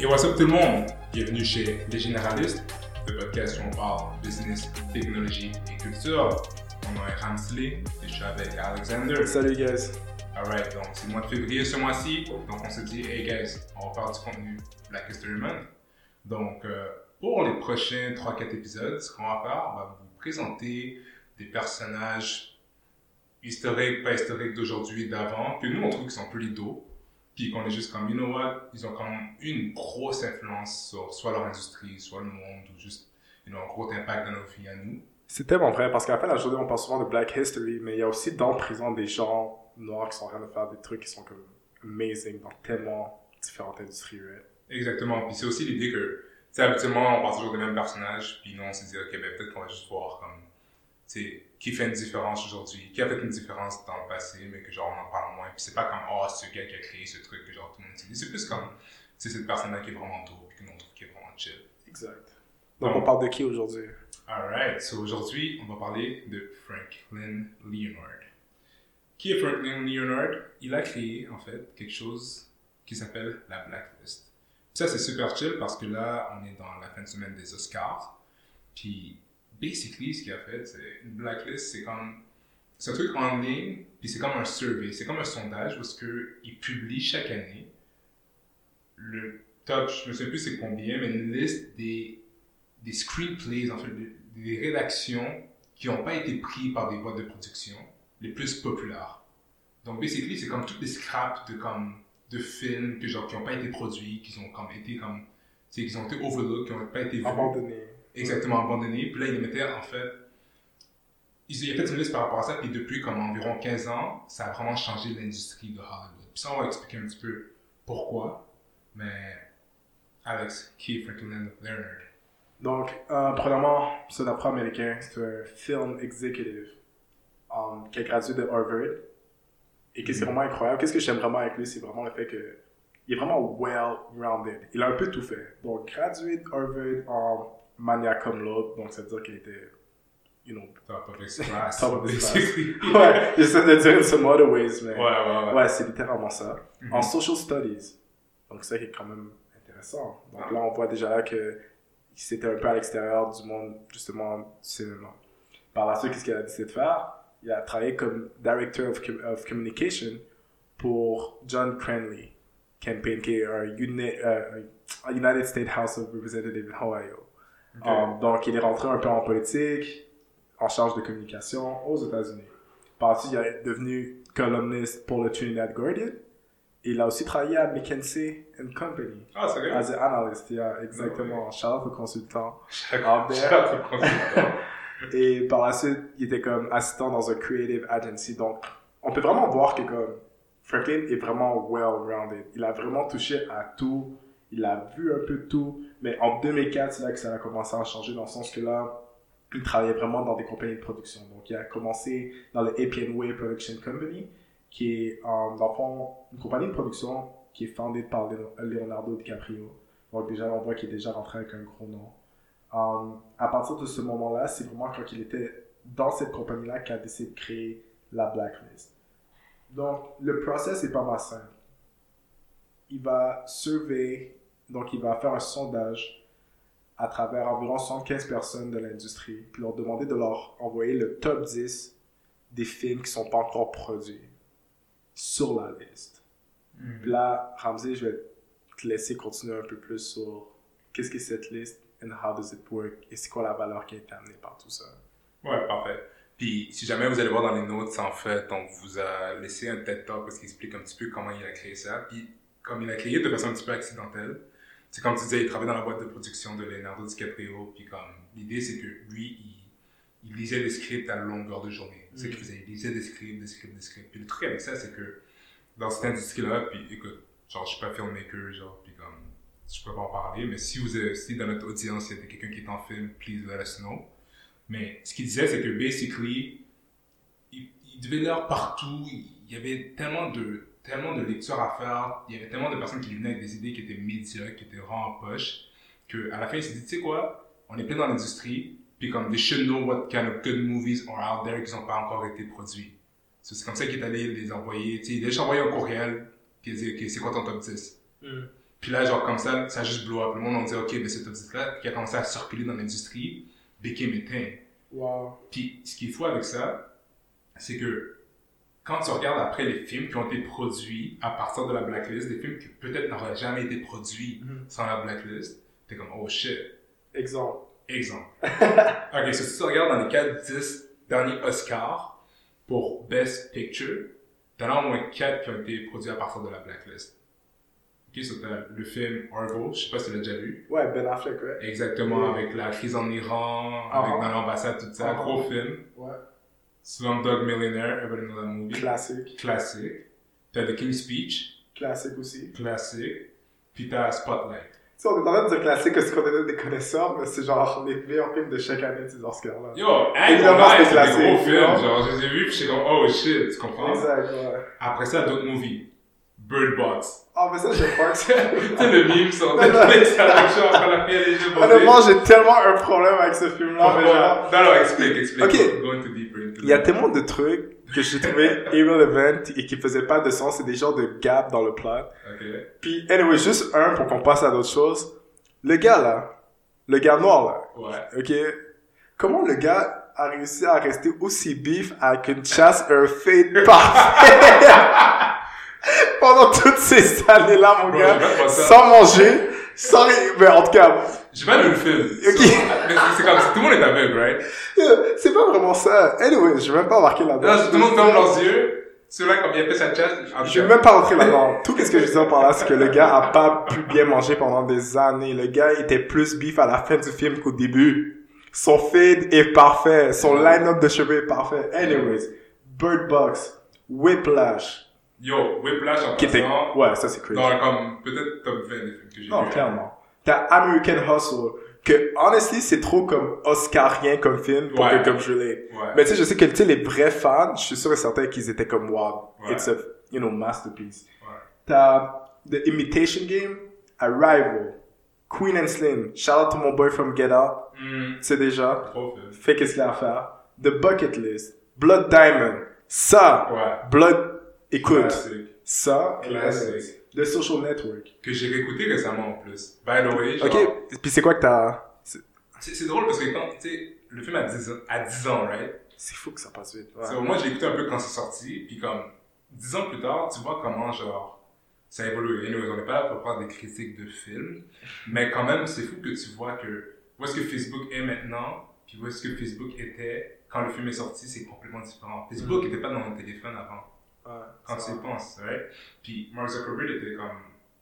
Et what's up tout le monde? Bienvenue chez Les Généralistes, le podcast où on parle business, technologie et culture. Mon nom est Ramsley et je suis avec Alexander. Salut guys. Alright, donc c'est le mois de février ce mois-ci. Donc on s'est dit, hey guys, on va faire du contenu Black History Month. Donc euh, pour les prochains 3-4 épisodes, ce qu'on va faire, on va vous présenter des personnages historiques, pas historiques d'aujourd'hui, d'avant, que nous on trouve qu'ils sont plus dos puis qu'on est juste comme, you know what, ils ont quand même une grosse influence sur soit leur industrie, soit le monde, ou juste, you know, un gros impact dans nos vies à nous. C'est tellement vrai, parce qu'à la fin de la journée, on parle souvent de Black History, mais il y a aussi dans prison des gens noirs qui sont en train de faire des trucs qui sont comme amazing dans tellement différentes industries, right? Exactement, puis c'est aussi l'idée que, tu sais, habituellement, on parle toujours des mêmes personnages, puis nous, on s'est dit, ok, ben peut-être qu'on va juste voir comme, qui fait une différence aujourd'hui, qui a fait une différence dans le passé, mais que genre on en parle moins. Puis c'est pas comme, oh, c'est ce gars qui a créé ce truc que genre tout le monde utilise. C'est plus comme, c'est cette personne-là qui est vraiment dope, puis que nous on trouve qui est vraiment chill. Exact. Donc, on parle de qui aujourd'hui? Alright, so aujourd'hui, on va parler de Franklin Leonard. Qui est Franklin Leonard? Il a créé, en fait, quelque chose qui s'appelle la Blacklist. Puis ça, c'est super chill parce que là, on est dans la fin de semaine des Oscars. Puis basically, ce qu'il a fait, c'est une blacklist, c'est comme. C'est un truc en ligne, puis c'est comme un survey, c'est comme un sondage parce qu'il publie chaque année le top, je ne sais plus c'est combien, mais une liste des, des screenplays, en fait, des, rédactions qui n'ont pas été prises par des boîtes de production les plus populaires. Donc, basically, c'est comme toutes les scraps de, comme, de films que, genre, qui n'ont pas été produits, qui ont comme, été comme. Qui ont été overlooked, qui n'ont pas été vus. Exactement abandonné. Puis là, il mettait en fait. Il y a fait une liste par rapport à ça, puis depuis comme environ 15 ans, ça a vraiment changé l'industrie de Hollywood. Puis ça, on va expliquer un petit peu pourquoi. Mais Alex, qui est Franklin Leonard? Donc, euh, premièrement, c'est un afro-américain, c'est un film executive um, qui a gradué de Harvard. Et qu'est-ce qui est mm-hmm. vraiment incroyable, qu'est-ce que j'aime vraiment avec lui, c'est vraiment le fait que il est vraiment well-rounded. Il a un peu tout fait. Donc, gradué de Harvard en maniaque comme l'autre, donc ça veut dire qu'il était, you know, top of his class. top of his class. ouais, j'essaie de dire in some other ways, mais ouais, ouais, ouais. ouais c'est littéralement ça. Mm-hmm. En social studies, donc ça qui est quand même intéressant. Donc là, on voit déjà là que c'était un peu à l'extérieur du monde, justement, du cinéma. Par la suite, qu'est-ce qu'il a décidé de faire? Il a travaillé comme Director of, of Communication pour John Cranley campaign, qui est un euh, United States House of Representatives in Ohio. Um, donc, il est rentré un peu en politique, en charge de communication aux États-Unis. Par la suite, il est devenu columniste pour le Trinidad Guardian. Il a aussi travaillé à McKinsey Company. Ah, c'est vrai? As an analyst, yeah, exactement. Okay. Shout out consultant. Shout consultant. Et par la suite, il était comme assistant dans un creative agency. Donc, on peut vraiment voir que comme Franklin est vraiment well-rounded. Il a vraiment touché à tout. Il a vu un peu tout. Mais en 2004, c'est là que ça a commencé à changer dans le sens que là, il travaillait vraiment dans des compagnies de production. Donc, il a commencé dans le APN Way Production Company, qui est, euh, dans le fond, une compagnie de production qui est fondée par Leonardo DiCaprio. Donc, déjà, on voit qu'il est déjà rentré avec un gros nom. Euh, à partir de ce moment-là, c'est vraiment quand il était dans cette compagnie-là qu'il a décidé de créer la Blacklist. Donc, le process est pas mal simple. Il va surveiller donc, il va faire un sondage à travers environ 75 personnes de l'industrie, puis leur demander de leur envoyer le top 10 des films qui sont pas encore produits sur la liste. Hmm. Puis là, Ramsey, je vais te laisser continuer un peu plus sur qu'est-ce que cette liste and how does it work et c'est quoi la valeur qui est amenée par tout ça. Ouais, parfait. Puis, si jamais vous allez voir dans les notes, en fait, on vous a laissé un TED Talk parce qu'il explique un petit peu comment il a créé ça. Puis, comme il a créé de façon un petit peu accidentelle, c'est comme tu disais, il travaillait dans la boîte de production de Leonardo DiCaprio, puis comme, l'idée c'est que lui, il, il, lisait des scripts à longueur de journée. C'est ce qu'il mm. faisait, il lisait des scripts, des scripts, des scripts. Puis le truc avec ça, c'est que, dans cette industrie-là, puis écoute, genre, je suis pas filmmaker, genre, puis comme, je peux pas en parler, mais si vous êtes, si dans notre audience, il y a quelqu'un qui est en film, please let us know. Mais ce qu'il disait, c'est que, basically, il, il devait lire partout, il y avait tellement de, tellement de lectures à faire, il y avait tellement de personnes qui venaient avec des idées qui étaient médiocres, qui étaient vraiment en poche, qu'à la fin, il s'est dit, tu sais quoi, on est plein dans l'industrie, puis comme, they should know what kind of good movies are out there qui n'ont pas encore été produits. c'est comme ça qu'il est allé les envoyer, tu sais, il a déjà envoyé un courriel, qui dit, ok, c'est quoi ton top 10? Mm. Puis là, genre, comme ça, ça a juste blow up. Le monde, on dit, OK, mais cet objectif-là, qui a commencé à circuler dans l'industrie, became a. Wow. Puis, ce qui est fou avec ça, c'est que quand tu regardes après les films qui ont été produits à partir de la blacklist, des films qui peut-être n'auraient jamais été produits Mhm. sans la blacklist, t'es comme, oh shit. Exemple. Exemple. ok, so, si tu regardes dans les 4-10 derniers Oscars pour Best Picture, t'en as au moins 4 qui ont été produits à partir de la blacklist. Ok, so le film Argo, je sais pas si tu l'as déjà vu. Ouais, Ben Affleck, ouais. Exactement, avec la crise en Iran, Ah. avec dans l'ambassade, tout ça, Ah. gros film. Ouais. Slumdog Millionaire, Knows That Movie. Classique. Classique. T'as The King's Speech, Classique aussi. classique. Puis t'as Spotlight. Tu sais, on est en train de dire classique parce qu'on est des connaisseurs, mais c'est genre les meilleurs films de chaque année de ces Oscars-là. Yo, Évidemment, c'est des gros films. Genre, je les ai vus, puis j'étais comme, oh shit, tu comprends? Exact, ouais. Après ça, d'autres movies. Bird Box. Ah, mais ça, j'aime pas que tu sais, le sur Netflix avec genre, quand la fille juste posée. Honnêtement, j'ai tellement un problème avec ce film-là, mais genre. Non, non, explique, explique. Ok. Deeper into Il y a tellement de trucs que j'ai trouvé irrelevant et qui faisaient pas de sens, c'est des genres de gap dans le plot. Ok. Puis, anyway, juste un pour qu'on passe à d'autres choses. Le gars, là, le gars noir, là, Ouais. ok? Comment le gars a réussi à rester aussi bif avec une chasse, un fade parfait? pendant toutes ces années-là, mon Bro, gars, sans manger, sans rien, mais en tout cas, J'ai pas vu le film. Ok. So, mais c'est- comme si tout le monde est aveugle, right? euh, c'est pas vraiment ça. Anyway, je vais même pas marquer là-dedans. Là, tout le monde ferme leurs yeux. Celui-là, comme il a fait sa chasse. Je vais même pas rentrer là-dedans. Tout ce que je dire par là, c'est que le gars a pas pu bien manger pendant des années. Le gars était plus bif à la fin du film qu'au début. Son fade est parfait. Son line-up de cheveux est parfait. Anyways, Bird Box, Whiplash, Yo, Whiplash en qui était... passant, Ouais, ça c'est crazy. dans comme peut-être top 20 des films que j'ai Non, vus. clairement. T'as American Hustle, que, honestly, c'est trop comme Oscarien comme film pour Ouais. que comme je l'ai. Ouais. Mais tu sais, je sais que, tu sais, les vrais fans, je suis sûr et certain qu'ils étaient comme, wow, Ouais. it's a, you know, masterpiece. Ouais. T'as The Imitation Game, Arrival, Queen and Slim, shout out to mon boy from Get Out, Hmm, tu sais déjà, trop fait qu'est-ce qu'il a à faire. The Bucket List, Blood Diamond, ça, Ouais. Blood, écoute, Classique. ça, Classique. The Social Network. Que j'ai réécouté récemment en plus. By the way, genre, Ok, puis c'est quoi que t'as, c'est- drôle parce que quand, tu sais, le film a 10 ans, à 10 ans, right? c'est fou que ça passe vite. ouais. So, moi, j'ai écouté un peu quand c'est sorti, puis comme, 10 ans plus tard, tu vois comment, genre, ça évolue. Anyways, on n'est pas là pour faire des critiques de films, mais quand même, c'est fou que tu vois que, où est-ce que Facebook est maintenant, puis où est-ce que Facebook était quand le film est sorti, c'est complètement différent. Facebook n'était pas dans mon téléphone avant. Ouais, quand tu y penses, right? Puis Mark Zuckerberg était comme,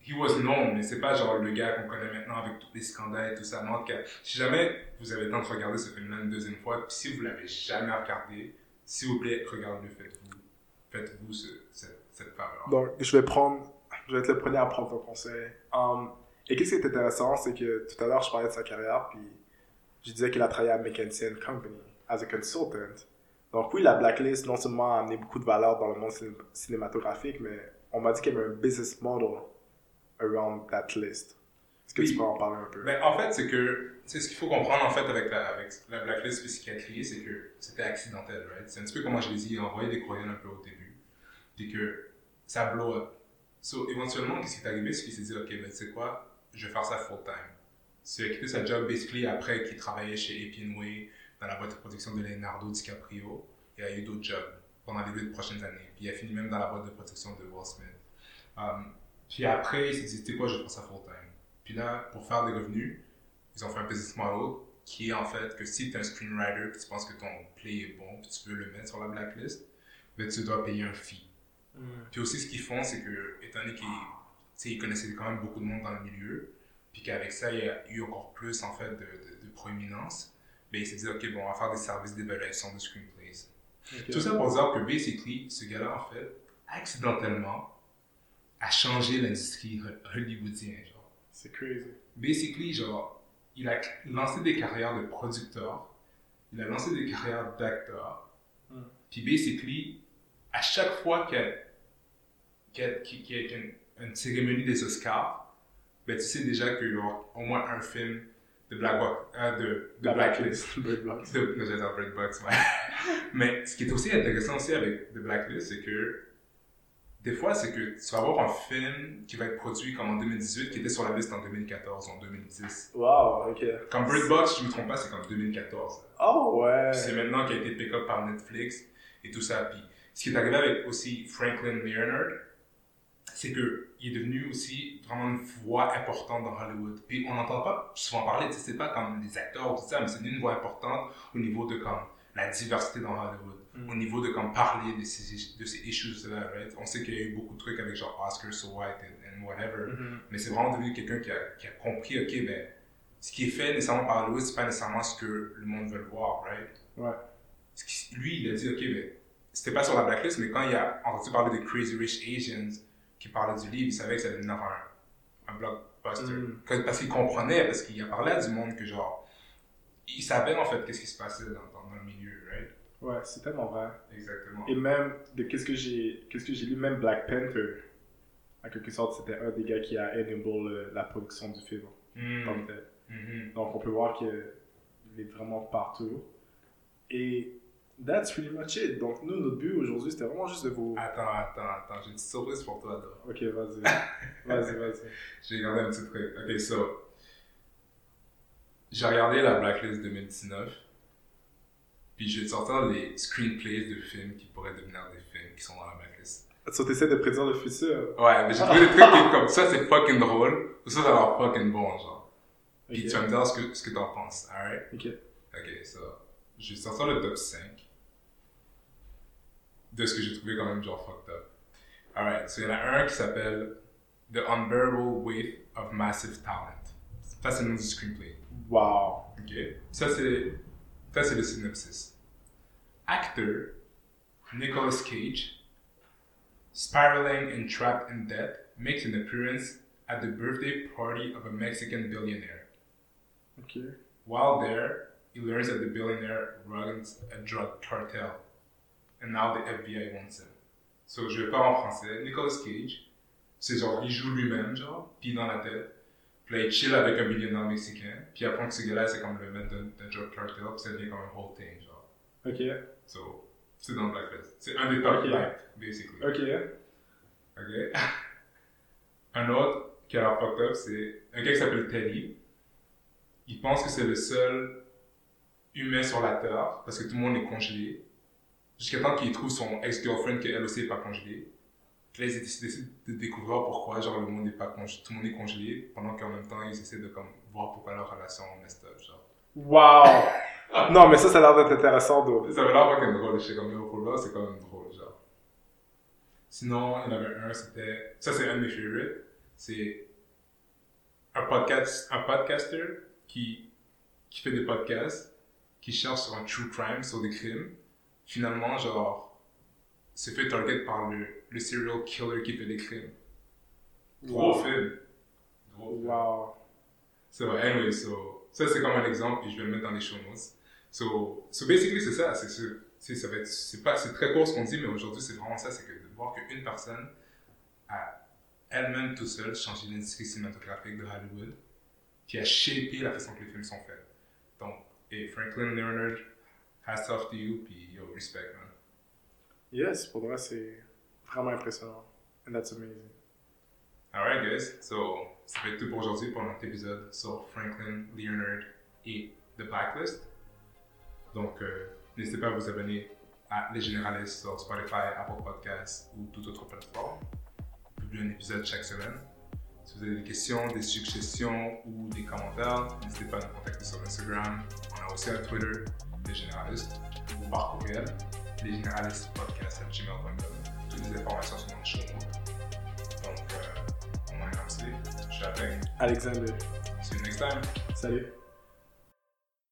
he was known, mais c'est pas genre le gars qu'on connaît maintenant avec tous les scandales et tout ça. Mais en tout cas, si jamais vous avez le temps de regarder ce film-là une deuxième fois, puis si vous l'avez jamais regardé, s'il vous plaît, regardez-le, faites-vous, faites-vous ce, cette, cette faveur. Donc, je vais prendre, je vais être le premier à prendre ton conseil. Um, et qu'est-ce qui est intéressant, c'est que tout à l'heure, je parlais de sa carrière, puis je disais qu'il a travaillé à McKinsey Company as a consultant. Donc oui, la blacklist, non seulement a amené beaucoup de valeur dans le monde ciné- cinématographique, mais on m'a dit qu'il y avait un business model around that list. Est-ce que Oui. tu peux en parler un peu? Mais en fait, c'est que, c'est ce qu'il faut comprendre en fait avec la, avec la blacklist psychiatrie, c'est que c'était accidentel, right? C'est un petit peu comment je les ai envoyé des courriels un peu au début. Puis que ça blow up. So, éventuellement, qu'est-ce qui est arrivé? C'est qu'il s'est dit, OK, ben, tu sais quoi? Je vais faire ça full time. So, il a quitté sa job, basically, après qu'il travaillait chez Way dans la boîte de production de Leonardo DiCaprio. Il a eu d'autres jobs pendant les deux prochaines années. Puis il a fini même dans la boîte de production de Will Smith. Um, puis après, il s'est dit, tu sais quoi, je faire ça full time. Puis là, pour faire des revenus, ils ont fait un business model qui est en fait que si tu es un screenwriter puis tu penses que ton play est bon puis tu veux le mettre sur la blacklist, ben tu dois payer un fee. Mm. Puis aussi, ce qu'ils font, c'est que, étant donné qu'ils connaissaient quand même beaucoup de monde dans le milieu, puis qu'avec ça, il y a eu encore plus en fait de, de, de proéminence, ben ils se disent, ok, bon, on va faire des services d'évaluation de screenplays. Tout ça pour dire que, basically, ce gars-là, en fait, accidentellement, a changé l'industrie ho- hollywoodienne, genre C'est crazy. basically, genre, il a lancé des carrières de producteur, il a lancé des carrières d'acteur, Mm. puis basically, à chaque fois qu'il y a, qu'il y a- qu'il y a une, une cérémonie des Oscars, ben tu sais déjà qu'il y aura au moins un film de Black Box, euh, de, de La Blacklist. Box. De, non, j'allais dire Bird Box, ouais. Mais ce qui est aussi intéressant aussi avec The Blacklist, c'est que des fois, c'est que tu vas avoir un film qui va être produit comme en 2018, qui était sur la liste en 2014, en 2010. Wow, ok. Comme Bird Box, je me trompe pas, c'est comme 2014. Oh, ouais. C'est maintenant qui a été pick up par Netflix et tout ça. Puis ce qui est arrivé avec aussi Franklin Leonard, c'est que il est devenu aussi vraiment une voix importante dans Hollywood. Puis on n'entend pas souvent parler, tu sais, c'est pas comme des acteurs ou tout ça, mais c'est une voix importante au niveau de comme la diversité dans Hollywood, Mm. au niveau de comme parler de ces, de ces issues-là, right? On sait qu'il y a eu beaucoup de trucs avec genre Oscar So White and, and whatever, Mhm. mais c'est vraiment devenu quelqu'un qui a, qui a compris, ok, ben, ce qui est fait nécessairement par Hollywood, c'est pas nécessairement ce que le monde veut voir, right? Ouais. Qui- lui, il a dit, ok, ben, c'était pas sur la blacklist, mais quand il a entendu parler de Crazy Rich Asians, qui parlait du livre, il savait que ça allait devenir un, un blockbuster. Mm. Que- Parce qu'il comprenait, parce qu'il a parlé à du monde que genre, il savait en fait qu'est-ce qui se passait dans, dans, dans le milieu, right? Ouais, c'est tellement vrai. Exactement. Et même, de qu'est-ce que j'ai qu'est-ce que j'ai lu, même Black Panther, en quelque sorte, c'était un des gars qui a enable euh, la production du film. Mm. comme tel. Mhm. Donc, on peut voir qu'il est vraiment partout. Et that's pretty much it. Donc, nous, notre but aujourd'hui, c'était vraiment juste de vous. Attends, attends, attends, j'ai une petite surprise pour toi, là. Ok, vas-y. vas-y, vas-y. J'ai regardé un petit truc. Ok, so. J'ai regardé la Blacklist 2019. Puis je vais te sortir les screenplays de films qui pourraient devenir des films qui sont dans la Blacklist. So, t'essaies de prédire le futur. Ouais, mais j'ai trouvé des trucs qui, comme ça, c'est fucking drôle. Ou ça, ça a l'air fucking bon, genre. Puis Ok. tu vas me dire ce que, ce que t'en penses, alright? Ok. Ok, so. Je vais sortir le top 5 de ce que j'ai trouvé quand même genre fucked up. Alright, so il y en a un qui s'appelle The Unbearable Weight of Massive Talent. Ça, c'est le nom du screenplay. Wow. Ok? Ça, c'est, ça, c'est le synopsis. Actor Nicolas Cage, spiraling and trapped in debt, makes an appearance at the birthday party of a Mexican billionaire. Ok. While there, he learns that the billionaire runs a drug cartel, and now the FBI wants him. So, je vais pas en français. Nicolas Cage, c'est genre, il joue lui-même, genre, puis dans la tête. Puis là, il chill avec un millionnaire mexicain, puis apprend que ce gars-là, c'est comme le maître d'un drug cartel, puis ça devient comme un whole thing, genre. Ok. So, c'est dans Blacklist. C'est un des top Ok. 5, basically. Ok. Ok? un autre qui a l'air fucked up, c'est un gars qui s'appelle Teddy. Il pense que c'est le seul humain sur la Terre parce que tout le monde est congelé. Jusqu'à temps qu'il trouve son ex-girlfriend qui elle aussi n'est pas congelée. Là, ils décident de découvrir pourquoi genre, le monde n'est pas congelé, tout le monde est congelé, pendant qu'en même temps, ils essaient de comme, voir pourquoi leur relation est messed up. Genre. Wow. non, mais ça, ça a l'air d'être intéressant, d'eau. Ça avait l'air fucking drôle, j'étais comme, yo, pour là, c'est quand même drôle, genre. Sinon, il y en avait un, c'était, ça c'est un de mes favorites, c'est un podcast, un podcaster qui, qui fait des podcasts, qui cherche sur un true crime, sur des crimes. Finalement, genre, se fait target par le, le serial killer qui fait des crimes. Gros Wow. film. Wow. So, anyway, so, ça c'est comme un exemple, puis je vais le mettre dans les show notes. So, so basically, c'est ça, c'est ce- c'est ça va être, c'est pas, c'est très court ce qu'on dit, mais aujourd'hui, c'est vraiment ça, c'est que de voir qu'une personne a elle-même tout seule changé l'industrie cinématographique de Hollywood, qui a shapé la façon que les films sont faits. Donc, et Franklin Leonard, hats off to you, puis yo, respect, man. Yes, pour moi, c'est vraiment impressionnant. And that's amazing. Alright, guys. So, ça être tout pour aujourd'hui pour notre épisode sur Franklin, Leonard et The Blacklist. Donc, euh, n'hésitez pas à vous abonner à Les Généralistes sur Spotify, Apple Podcasts ou toute autre plateforme. On publie un épisode chaque semaine. Si vous avez des questions, des suggestions ou des commentaires, n'hésitez pas à nous contacter sur Instagram. On a aussi un Twitter, Les Généralistes, ou par courriel, lesgénéralistepodcast.gmail.com. Toutes les informations sont dans le show notes. Donc, euh, on va commencer. Je suis avec. Alexander, See you next time. salut.